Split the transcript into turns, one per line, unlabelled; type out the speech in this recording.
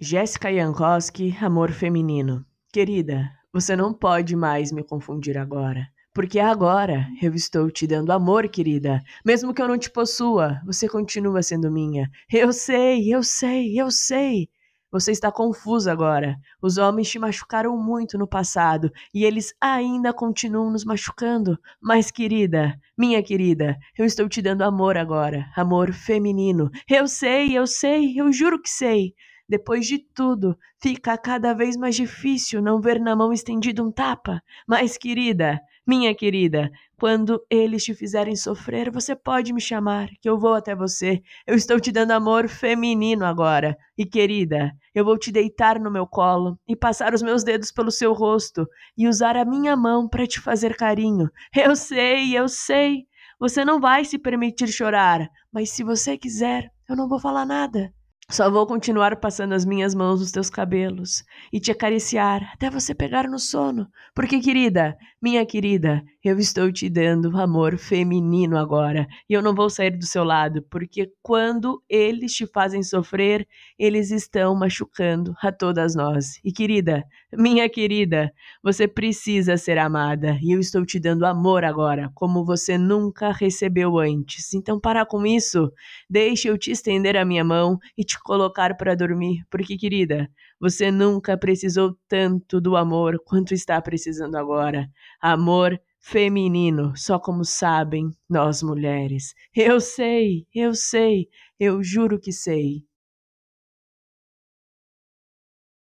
Jéssica Jankowski, Amor Feminino. Querida, você não pode mais me confundir agora. Porque agora eu estou te dando amor, querida. Mesmo que eu não te possua, você continua sendo minha. Eu sei, eu sei, eu sei. Você está confusa agora. Os homens te machucaram muito no passado e eles ainda continuam nos machucando. Mas, querida, minha querida, eu estou te dando amor agora. Amor feminino. Eu sei, eu sei, eu juro que sei. Depois de tudo, fica cada vez mais difícil não ver na mão estendida um tapa. Mas, querida, minha querida, quando eles te fizerem sofrer, você pode me chamar, que eu vou até você. Eu estou te dando amor feminino agora. E, querida, eu vou te deitar no meu colo e passar os meus dedos pelo seu rosto e usar a minha mão para te fazer carinho. Eu sei, eu sei. Você não vai se permitir chorar, mas se você quiser, eu não vou falar nada. Só vou continuar passando as minhas mãos nos teus cabelos e te acariciar até você pegar no sono. Porque, querida, minha querida, eu estou te dando amor feminino agora e eu não vou sair do seu lado, porque quando eles te fazem sofrer, eles estão machucando a todas nós. E, querida, minha querida, você precisa ser amada e eu estou te dando amor agora, como você nunca recebeu antes. Então, para com isso, deixe eu te estender a minha mão e te colocar para dormir, porque, querida, você nunca precisou tanto do amor quanto está precisando agora. Amor feminino, só como sabem nós mulheres. Eu sei, eu sei, eu juro que sei.